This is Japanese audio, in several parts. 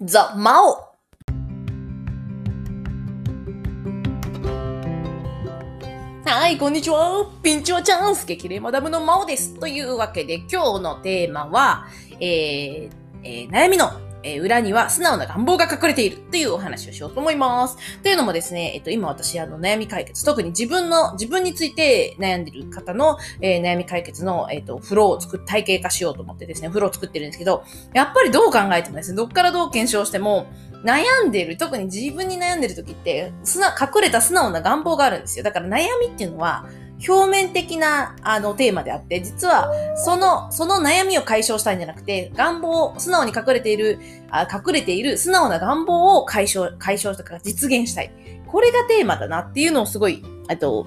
ザ・マオはい、こんにちは。ピンチはチャンス激励マダムのマオです。というわけで、今日のテーマは、えーえー悩みの、えー裏には素直な願望が隠れているというお話をしようと思います。というのもですね、えっと、今私、あの、悩み解決、特に自分の、自分について悩んでる方の、えー悩み解決の、えっと、フローを作っ、体系化しようと思ってですね、フローを作ってるんですけど、やっぱりどう考えてもですね、どっからどう検証しても、悩んでる、特に自分に悩んでる時って、素直隠れた素直な願望があるんですよ。だから悩みっていうのは、表面的な、あの、テーマであって、実は、その、その悩みを解消したいんじゃなくて、願望、素直に隠れている、あ隠れている素直な願望を解消、解消とか実現したい。これがテーマだなっていうのをすごい、えっと、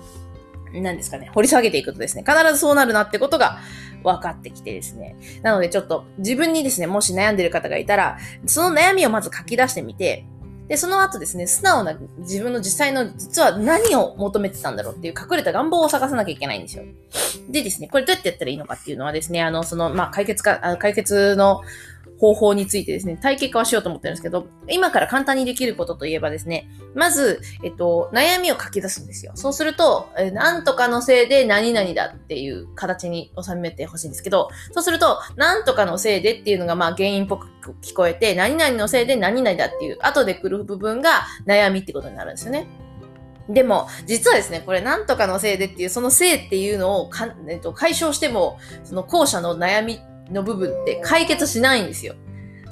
何ですかね、掘り下げていくとですね、必ずそうなるなってことが分かってきてですね。なのでちょっと自分にですね、もし悩んでる方がいたら、その悩みをまず書き出してみて、で、その後ですね、素直な自分の実際の実は何を求めてたんだろうっていう隠れた願望を探さなきゃいけないんですよ。でですね、これどうやってやったらいいのかっていうのはですね、あの、その、まあ、解決か、解決の方法についてですね、体系化はしようと思ってるんですけど、今から簡単にできることといえばですね、まず、えっと、悩みを書き出すんですよ。そうすると、えなんとかのせいで何々だっていう形に収めてほしいんですけど、そうすると、なんとかのせいでっていうのがまあ原因っぽく聞こえて、何々のせいで何々だっていう後で来る部分が悩みってことになるんですよね。でも、実はですね、これ、なんとかのせいでっていう、そのせいっていうのをか、えっと、解消しても、その後者の悩みの部分って解決しないんですよ。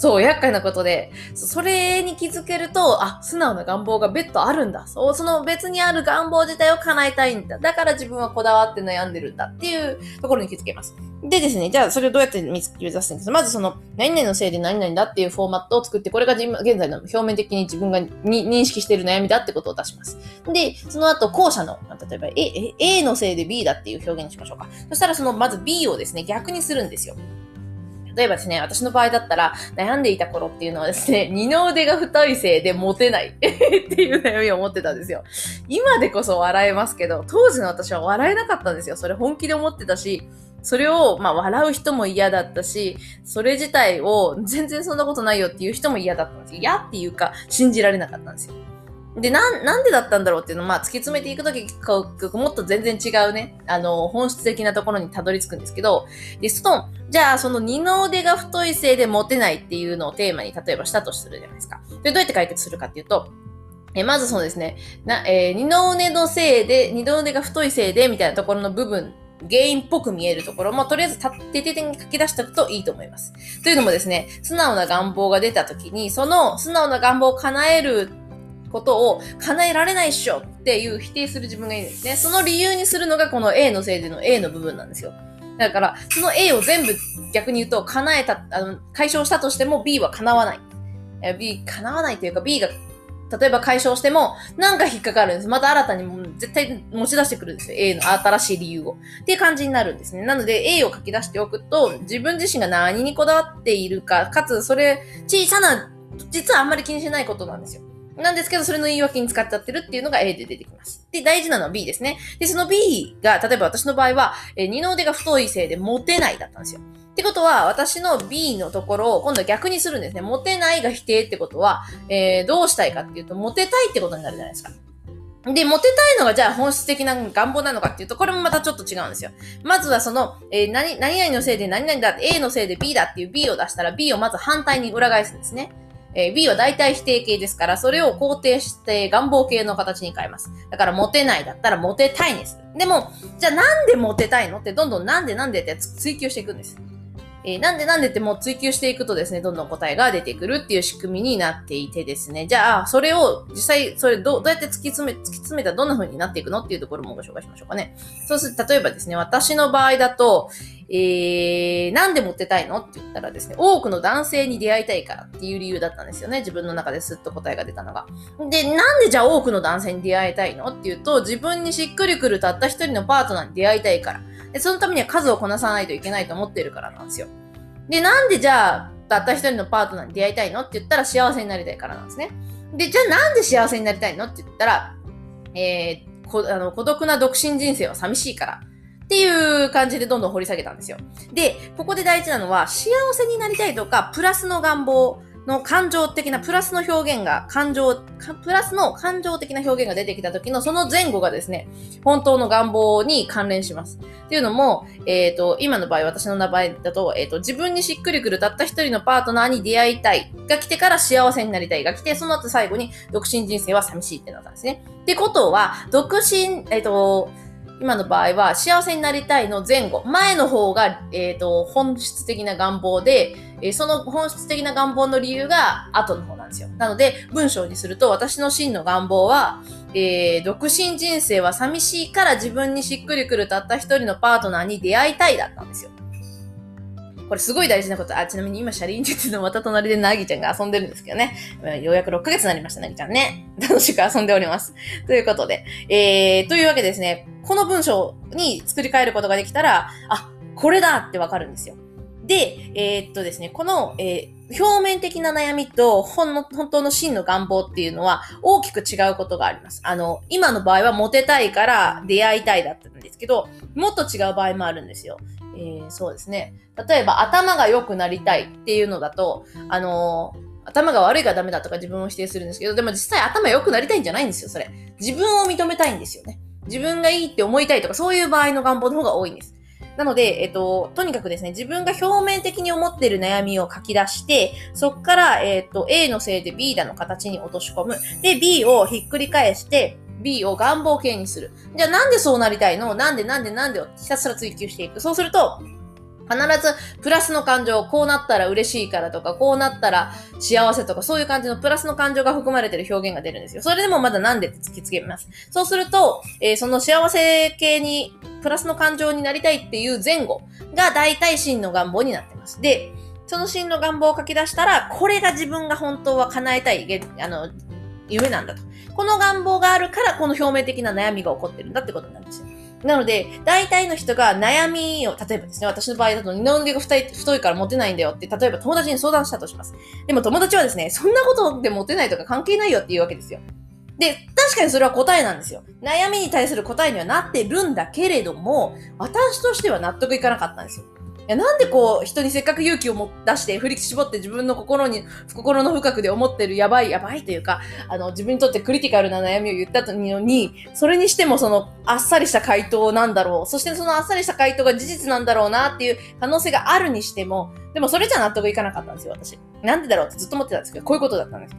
そう、厄介なことで、それに気づけると、あ、素直な願望が別途あるんだ。そう、その別にある願望自体を叶えたいんだ。だから自分はこだわって悩んでるんだっていうところに気づけます。でですね、じゃあそれをどうやって見つけ出すんですか？まずその、何々のせいで何々だっていうフォーマットを作って、これが現在の表面的に自分が認識している悩みだってことを出します。で、その後、後者の、例えば A, A のせいで B だっていう表現にしましょうか。そしたらその、まず B をですね、逆にするんですよ。例えばですね、私の場合だったら、悩んでいた頃っていうのはですね、二の腕が太いせいでモテない っていう悩みを持ってたんですよ。今でこそ笑えますけど、当時の私は笑えなかったんですよ。それ本気で思ってたし、それを、まあ、笑う人も嫌だったし、それ自体を全然そんなことないよっていう人も嫌だったんですよ。嫌っていうか、信じられなかったんですよ。で、な、なんでだったんだろうっていうのを、まあ、突き詰めていくとき、もっと全然違うね、あの、本質的なところにたどり着くんですけど、で、その、じゃあ、その二の腕が太いせいでモテないっていうのをテーマに、例えばしたとするじゃないですか。で、どうやって解決するかっていうと、えまずそうですね、な、えー二の腕のせいで、二の腕が太いせいで、みたいなところの部分、原因っぽく見えるところも、とりあえず徹底的に書き出しておくといいと思います。というのもですね、素直な願望が出たときに、その素直な願望を叶えることを叶えられないっしょっていう否定する自分がいるんですね。その理由にするのがこの A のせいでの A の部分なんですよ。だから、その A を全部逆に言うと叶えた、あの、解消したとしても B は叶わない。え B、叶わないというか B が例えば解消しても、なんか引っかかるんです。また新たにも絶対持ち出してくるんですよ。A の新しい理由を。っていう感じになるんですね。なので A を書き出しておくと、自分自身が何にこだわっているか、かつそれ、小さな、実はあんまり気にしないことなんですよ。なんですけど、それの言い訳に使っちゃってるっていうのが A で出てきます。で、大事なのは B ですね。で、その B が、例えば私の場合は、え二の腕が太いせいでモテないだったんですよ。ってことは、私の B のところを今度は逆にするんですね。モテないが否定ってことは、えーどうしたいかっていうと、モテたいってことになるじゃないですか。で、モテたいのがじゃあ本質的な願望なのかっていうと、これもまたちょっと違うんですよ。まずはその、えー何、何々のせいで何々だ、A のせいで B だっていう B を出したら B をまず反対に裏返すんですね。えー B は大体否定形ですから、それを肯定して願望形の形に変えます。だから、モテないだったら、モテたいにする。でも、じゃあなんでモテたいのって、どんどんなんでなんでって追求していくんです。えーなんでなんでってもう追求していくとですね、どんどん答えが出てくるっていう仕組みになっていてですね、じゃあ、それを実際、それどうどうやって突き詰め、突き詰めたらどんな風になっていくのっていうところもご紹介しましょうかね。そうすると、例えばですね、私の場合だと、えー、なんでモテたいの？って言ったらですね、多くの男性に出会いたいからっていう理由だったんですよね。自分の中ですっと答えが出たのが。で、なんでじゃあ多くの男性に出会いたいの？っていうと、自分にしっくりくるたった一人のパートナーに出会いたいから。で、そのためには数をこなさないといけないと思ってるからなんですよ。で、なんでじゃあ、たった一人のパートナーに出会いたいの？って言ったら幸せになりたいからなんですね。で、じゃあなんで幸せになりたいの？って言ったら、えー、こあの孤独な独身人生は寂しいから。っていう感じでどんどん掘り下げたんですよ。で、ここで大事なのは、幸せになりたいとか、プラスの願望の感情的なプラスの表現が、感情、プラスの感情的な表現が出てきた時のその前後がですね、本当の願望に関連します。っていうのも、えっ、ー、と、今の場合、私の名前だと、えっ、ー、と、自分にしっくりくるたった一人のパートナーに出会いたいが来てから幸せになりたいが来て、その後最後に独身人生は寂しいってなったんですね。ってことは、独身、えっ、ー、と、今の場合は幸せになりたいの前後、前の方が、えっ、ー、と、本質的な願望で、えー、その本質的な願望の理由が後の方なんですよ。なので、文章にすると、私の真の願望は、えー、独身人生は寂しいから自分にしっくりくるたった一人のパートナーに出会いたいだったんですよ。これすごい大事なこと。あ、ちなみに今、シャリンって言ってのまた隣でナギちゃんが遊んでるんですけどね。ようやく6ヶ月になりました、ナギちゃんね。楽しく遊んでおります。ということで。えー、というわけですね。この文章に作り変えることができたら、あ、これだってわかるんですよ。で、えー、っとですね、この、えー、表面的な悩みと本の、本当の真の願望っていうのは大きく違うことがあります。あの、今の場合はモテたいから出会いたいだったんですけど、もっと違う場合もあるんですよ。えー、そうですね。例えば頭が良くなりたいっていうのだと、あのー、頭が悪いからダメだとか自分を否定するんですけど、でも実際頭良くなりたいんじゃないんですよ、それ。自分を認めたいんですよね。自分がいいって思いたいとか、そういう場合の願望の方が多いんです。なので、えっと、とにかくですね、自分が表面的に思っている悩みを書き出して、そこから、えっと、A のせいで B だの形に落とし込む。で、B をひっくり返して、B を願望形にする。じゃあなんでそうなりたいの？なんでなんでなんでをひたすら追求していく？そうすると、必ずプラスの感情、こうなったら嬉しいからとか、こうなったら幸せとか、そういう感じのプラスの感情が含まれてる表現が出るんですよ。それでもまだなんでって突きつけます。そうすると、えー、その幸せ系に、プラスの感情になりたいっていう前後が大体真の願望になってます。で、その真の願望を書き出したら、これが自分が本当は叶えたい、あの、夢なんだと。この願望があるから、この表面的な悩みが起こってるんだってことなんですよ。なので、大体の人が悩みを、例えばですね、私の場合だと二の腕が太い太いからモテないんだよって、例えば友達に相談したとします。でも友達はですね、そんなことでモテないとか関係ないよっていうわけですよ。で、確かにそれは答えなんですよ。悩みに対する答えにはなってるんだけれども、私としては納得いかなかったんですよ。や、なんでこう、人にせっかく勇気をも出して振り絞って自分の心に、心の深くで思ってるやばい、やばいというか、あの、自分にとってクリティカルな悩みを言ったのに、それにしてもその、あっさりした回答なんだろう。そしてそのあっさりした回答が事実なんだろうなっていう可能性があるにしても、でもそれじゃ納得いかなかったんですよ、私。なんでだろうってずっと思ってたんですけど、こういうことだったんです。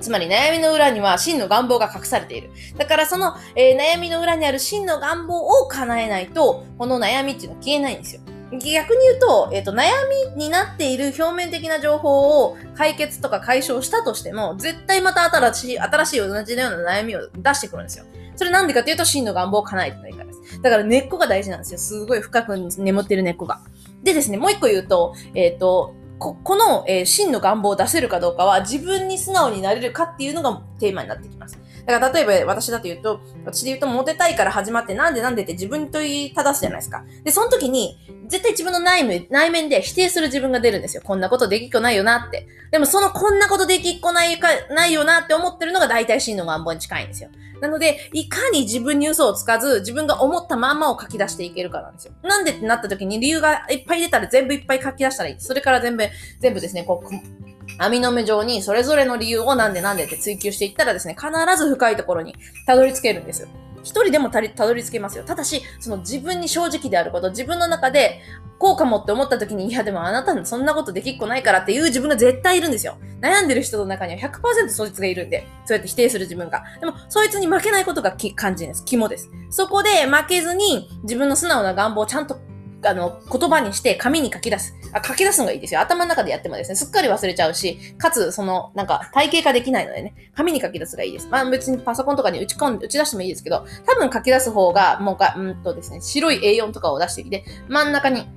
つまり悩みの裏には真の願望が隠されている。だからその、えー、悩みの裏にある真の願望を叶えないと、この悩みっていうのは消えないんですよ。逆に言うと、えっ、ー、と、悩みになっている表面的な情報を解決とか解消したとしても、絶対また新しい、新しい同じような悩みを出してくるんですよ。それなんでかっていうと、真の願望を叶えてないからです。だから根っこが大事なんですよ。すごい深く眠ってる根っこが。でですね、もう一個言うと、えっ、ー、と、こ、この、えー、真の願望を出せるかどうかは自分に素直になれるかっていうのがテーマになってきます。だから例えば私だと言うと、私で言うとモテたいから始まってなんでなんでって自分に問いただすじゃないですか。で、その時に絶対自分の内面内面で否定する自分が出るんですよ。こんなことできっこないよなって。でもそのこんなことできっこないか、ないよなって思ってるのが大体真の願望に近いんですよ。なので、いかに自分に嘘をつかず、自分が思ったまんまを書き出していけるかなんですよ。なんでってなった時に理由がいっぱい出たら全部いっぱい書き出したらいい。それから全部、全部ですね、こう、網の目状にそれぞれの理由をなんでなんでって追求していったらですね、必ず深いところにたどり着けるんですよ。一人でもたどり着けますよ。ただし、その自分に正直であること、自分の中で、こうかもって思った時に、いやでもあなたそんなことできっこないからっていう自分が絶対いるんですよ。悩んでる人の中には100%そいつがいるんで、そうやって否定する自分が。でも、そいつに負けないことが肝心です。肝です。そこで負けずに、自分の素直な願望をちゃんとあの、言葉にして紙に書き出す。あ、書き出すのがいいですよ。頭の中でやってもですね、すっかり忘れちゃうし、かつ、その、なんか、体系化できないのでね、紙に書き出すがいいです。まあ別にパソコンとかに打ち込んで、打ち出してもいいですけど、多分書き出す方が、もうか、うんとですね、白い A4 とかを出してきて、真ん中に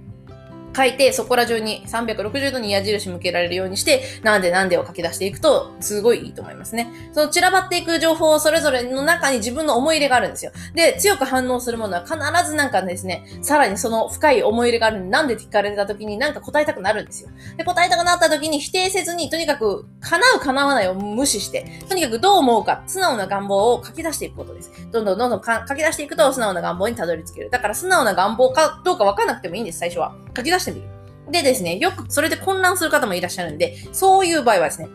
書いて、そこら中に360度に矢印向けられるようにして、なんでなんでを書き出していくと、すごいいいと思いますね。その散らばっていく情報をそれぞれの中に自分の思い入れがあるんですよ。で、強く反応するものは必ずなんかですね、さらにその深い思い入れがあるんで、なんでって聞かれた時になんか答えたくなるんですよ。で、答えたくなった時に否定せずに、とにかく叶う叶わないを無視して、とにかくどう思うか、素直な願望を書き出していくことです。どんどんどんどん書き出していくと素直な願望にたどり着ける。だから素直な願望かどうかわかんなくてもいいんです、最初は。書き出してみる。でですね、よくそれで混乱する方もいらっしゃるんで、そういう場合はですね、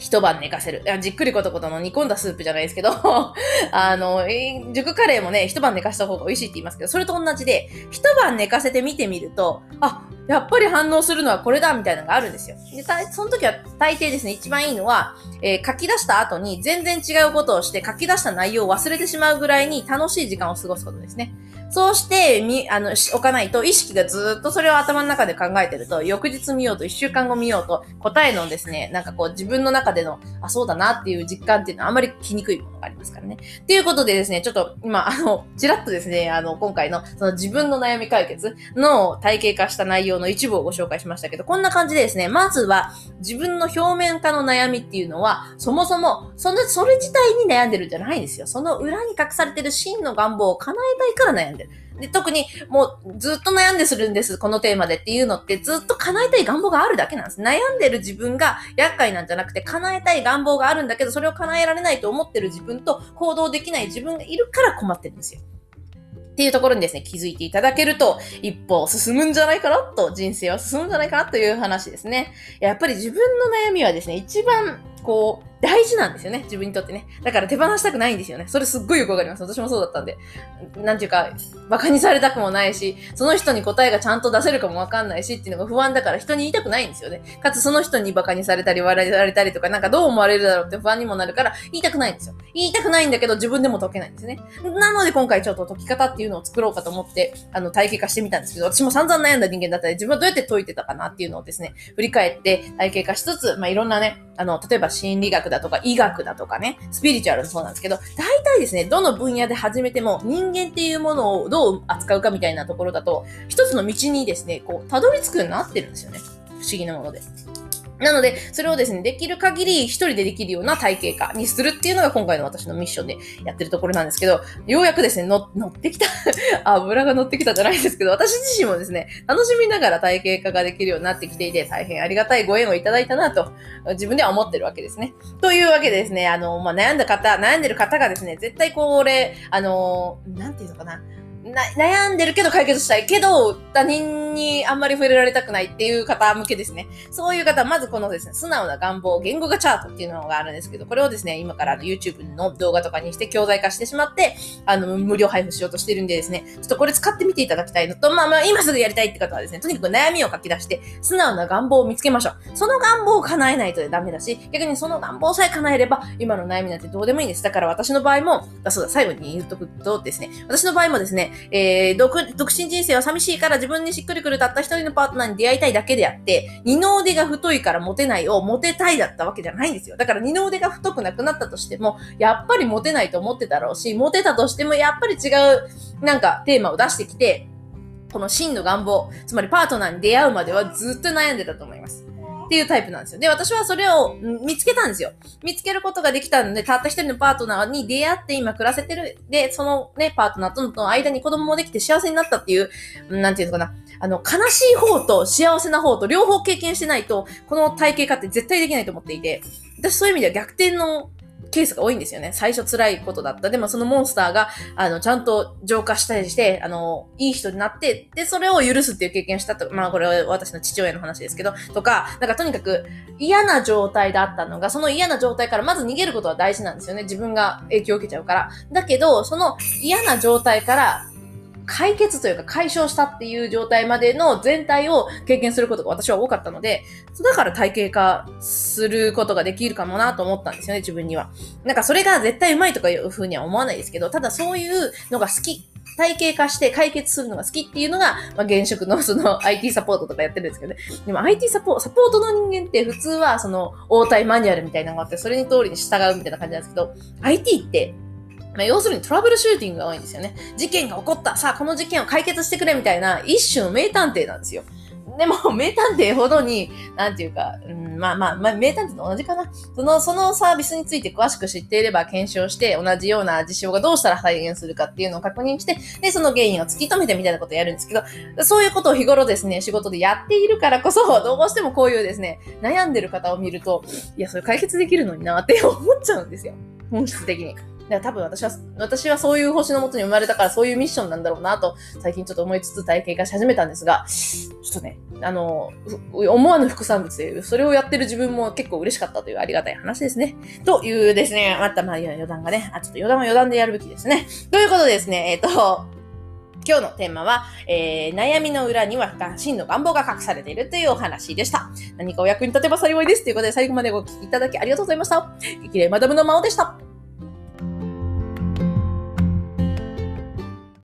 一晩寝かせる。じっくりことことの煮込んだスープじゃないですけど、あの、熟カレーもね、一晩寝かした方が美味しいって言いますけど、それと同じで、一晩寝かせて見てみると、あ、やっぱり反応するのはこれだみたいなのがあるんですよ。で、その時は大抵ですね、一番いいのは、えー、書き出した後に全然違うことをして書き出した内容を忘れてしまうぐらいに楽しい時間を過ごすことですね。そうして、み、あの、置かないと、意識がずっとそれを頭の中で考えてると、翌日見ようと、一週間後見ようと、答えのですね、なんかこう、自分の中での、あ、そうだなっていう実感っていうのはあんまり来にくいものがありますからね。っていうことでですね、ちょっと今、あの、ちらっとですね、あの、今回の、その自分の悩み解決の体系化した内容の一部をご紹介しましたけど、こんな感じでですね、まずは、自分の表面化の悩みっていうのは、そもそも、その、それ自体に悩んでるんじゃないんですよ。その裏に隠されてる真の願望を叶えたいから悩んでる。で、特にもうずっと悩んでするんです、このテーマでっていうのってずっと叶えたい願望があるだけなんです。悩んでる自分が厄介なんじゃなくて叶えたい願望があるんだけど、それを叶えられないと思ってる自分と行動できない自分がいるから困ってるんですよ。っていうところにですね、気づいていただけると、一歩進むんじゃないかなと、人生は進むんじゃないかなという話ですね。やっぱり自分の悩みはですね、一番、こう、大事なんですよね。自分にとってね。だから手放したくないんですよね。それすっごいよくわかります。私もそうだったんで。なんていうか、馬鹿にされたくもないし、その人に答えがちゃんと出せるかもわかんないしっていうのが不安だから人に言いたくないんですよね。かつその人に馬鹿にされたり笑われたりとか、なんかどう思われるだろうって不安にもなるから言いたくないんですよ。言いたくないんだけど自分でも解けないんですね。なので今回ちょっと解き方っていうのを作ろうかと思って、あの、体系化してみたんですけど、私も散々悩んだ人間だったり、自分はどうやって解いてたかなっていうのをですね、振り返って体系化しつつ、まあ、いろんなね、あの、例えば心理学だとか医学だとかね、スピリチュアルもそうなんですけど、大体ですね、どの分野で始めても人間っていうものをどう扱うかみたいなところだと、一つの道にですね、こう、たどり着くようになってるんですよね。不思議なもので。なので、それをですね、できる限り一人でできるような体系化にするっていうのが今回の私のミッションでやってるところなんですけど、ようやくですね、乗ってきた 油が乗ってきたじゃないですけど、私自身もですね、楽しみながら体系化ができるようになってきていて、大変ありがたいご縁をいただいたなと、自分では思ってるわけですね。というわけでですね、あの、まあ、悩んだ方、悩んでる方がですね、絶対これ、あの、なんていうのかな、な悩んでるけど解決したいけど、他人にあんまり触れられたくないっていう方向けですね。そういう方、まずこのですね、素直な願望、言語化チャートっていうのがあるんですけど、これをですね、今からの YouTube の動画とかにして教材化してしまって、あの、無料配布しようとしてるんでですね、ちょっとこれ使ってみていただきたいのと、まあまあ、今すぐやりたいって方はですね、とにかく悩みを書き出して、素直な願望を見つけましょう。その願望を叶えないとダメだし、逆にその願望さえ叶えれば、今の悩みなんてどうでもいいんです。だから私の場合も、あ、そうだ、最後に言うとくとですね、私の場合もですね、えー、独独身人生は寂しいから自分にしっくりくるたった一人のパートナーに出会いたいだけであって、二の腕が太いからモテないをモテたいだったわけじゃないんですよ。だから二の腕が太くなくなったとしても、やっぱりモテないと思ってたろうし、モテたとしてもやっぱり違う、なんかテーマを出してきて、この真の願望、つまりパートナーに出会うまではずっと悩んでたと思います。っていうタイプなんですよ。で、私はそれを見つけたんですよ。見つけることができたので、たった一人のパートナーに出会って今暮らせてる。で、そのね、パートナーとの間に子供もできて幸せになったっていう、なんていうのかな。あの、悲しい方と幸せな方と両方経験してないと、この体系化って絶対できないと思っていて、私そういう意味では逆転のケースが多いんですよね。最初辛いことだった。でもそのモンスターが、あの、ちゃんと浄化したりして、あの、いい人になって、で、それを許すっていう経験したと。まあ、これは私の父親の話ですけど、とか、なんかとにかく嫌な状態だったのが、その嫌な状態からまず逃げることは大事なんですよね。自分が影響を受けちゃうから。だけど、その嫌な状態から解決というか解消したっていう状態までの全体を経験することが私は多かったので、だから体系化することができるかもなと思ったんですよね、自分には。なんかそれが絶対うまいとかいうふうには思わないですけど、ただそういうのが好き。体系化して解決するのが好きっていうのが、まあ、現職のその IT サポートとかやってるんですけどね。でも IT サポートサポートの人間って普通はその応対マニュアルみたいなのがあって、それに通りに従うみたいな感じなんですけど、IT ってまあ、要するにトラブルシューティングが多いんですよね。事件が起こった。さあ、この事件を解決してくれみたいな一種の名探偵なんですよ。でも、名探偵ほどに、なんていうか、うん、まあまあ、まあ、名探偵と同じかな。その、そのサービスについて詳しく知っていれば検証して、同じような事象がどうしたら再現するかっていうのを確認して、で、その原因を突き止めてみたいなことをやるんですけど、そういうことを日頃ですね、仕事でやっているからこそ、どうしてもこういうですね、悩んでる方を見ると、いや、それ解決できるのになって思っちゃうんですよ。本質的に。で多分私は、私はそういう星のもとに生まれたからそういうミッションなんだろうなと、最近ちょっと思いつつ体験化し始めたんですが、ちょっとね、あの、思わぬ副産物で、それをやってる自分も結構嬉しかったというありがたい話ですね。というですね、またまあ余談がね、あ、ちょっと余談は余談でやるべきですね。ということでですね、えっ、と、今日のテーマは、えー、悩みの裏には真の願望が隠されているというお話でした。何かお役に立てば幸いです。ということで最後までご聞きいただきありがとうございました。激励マダムの魔王でした。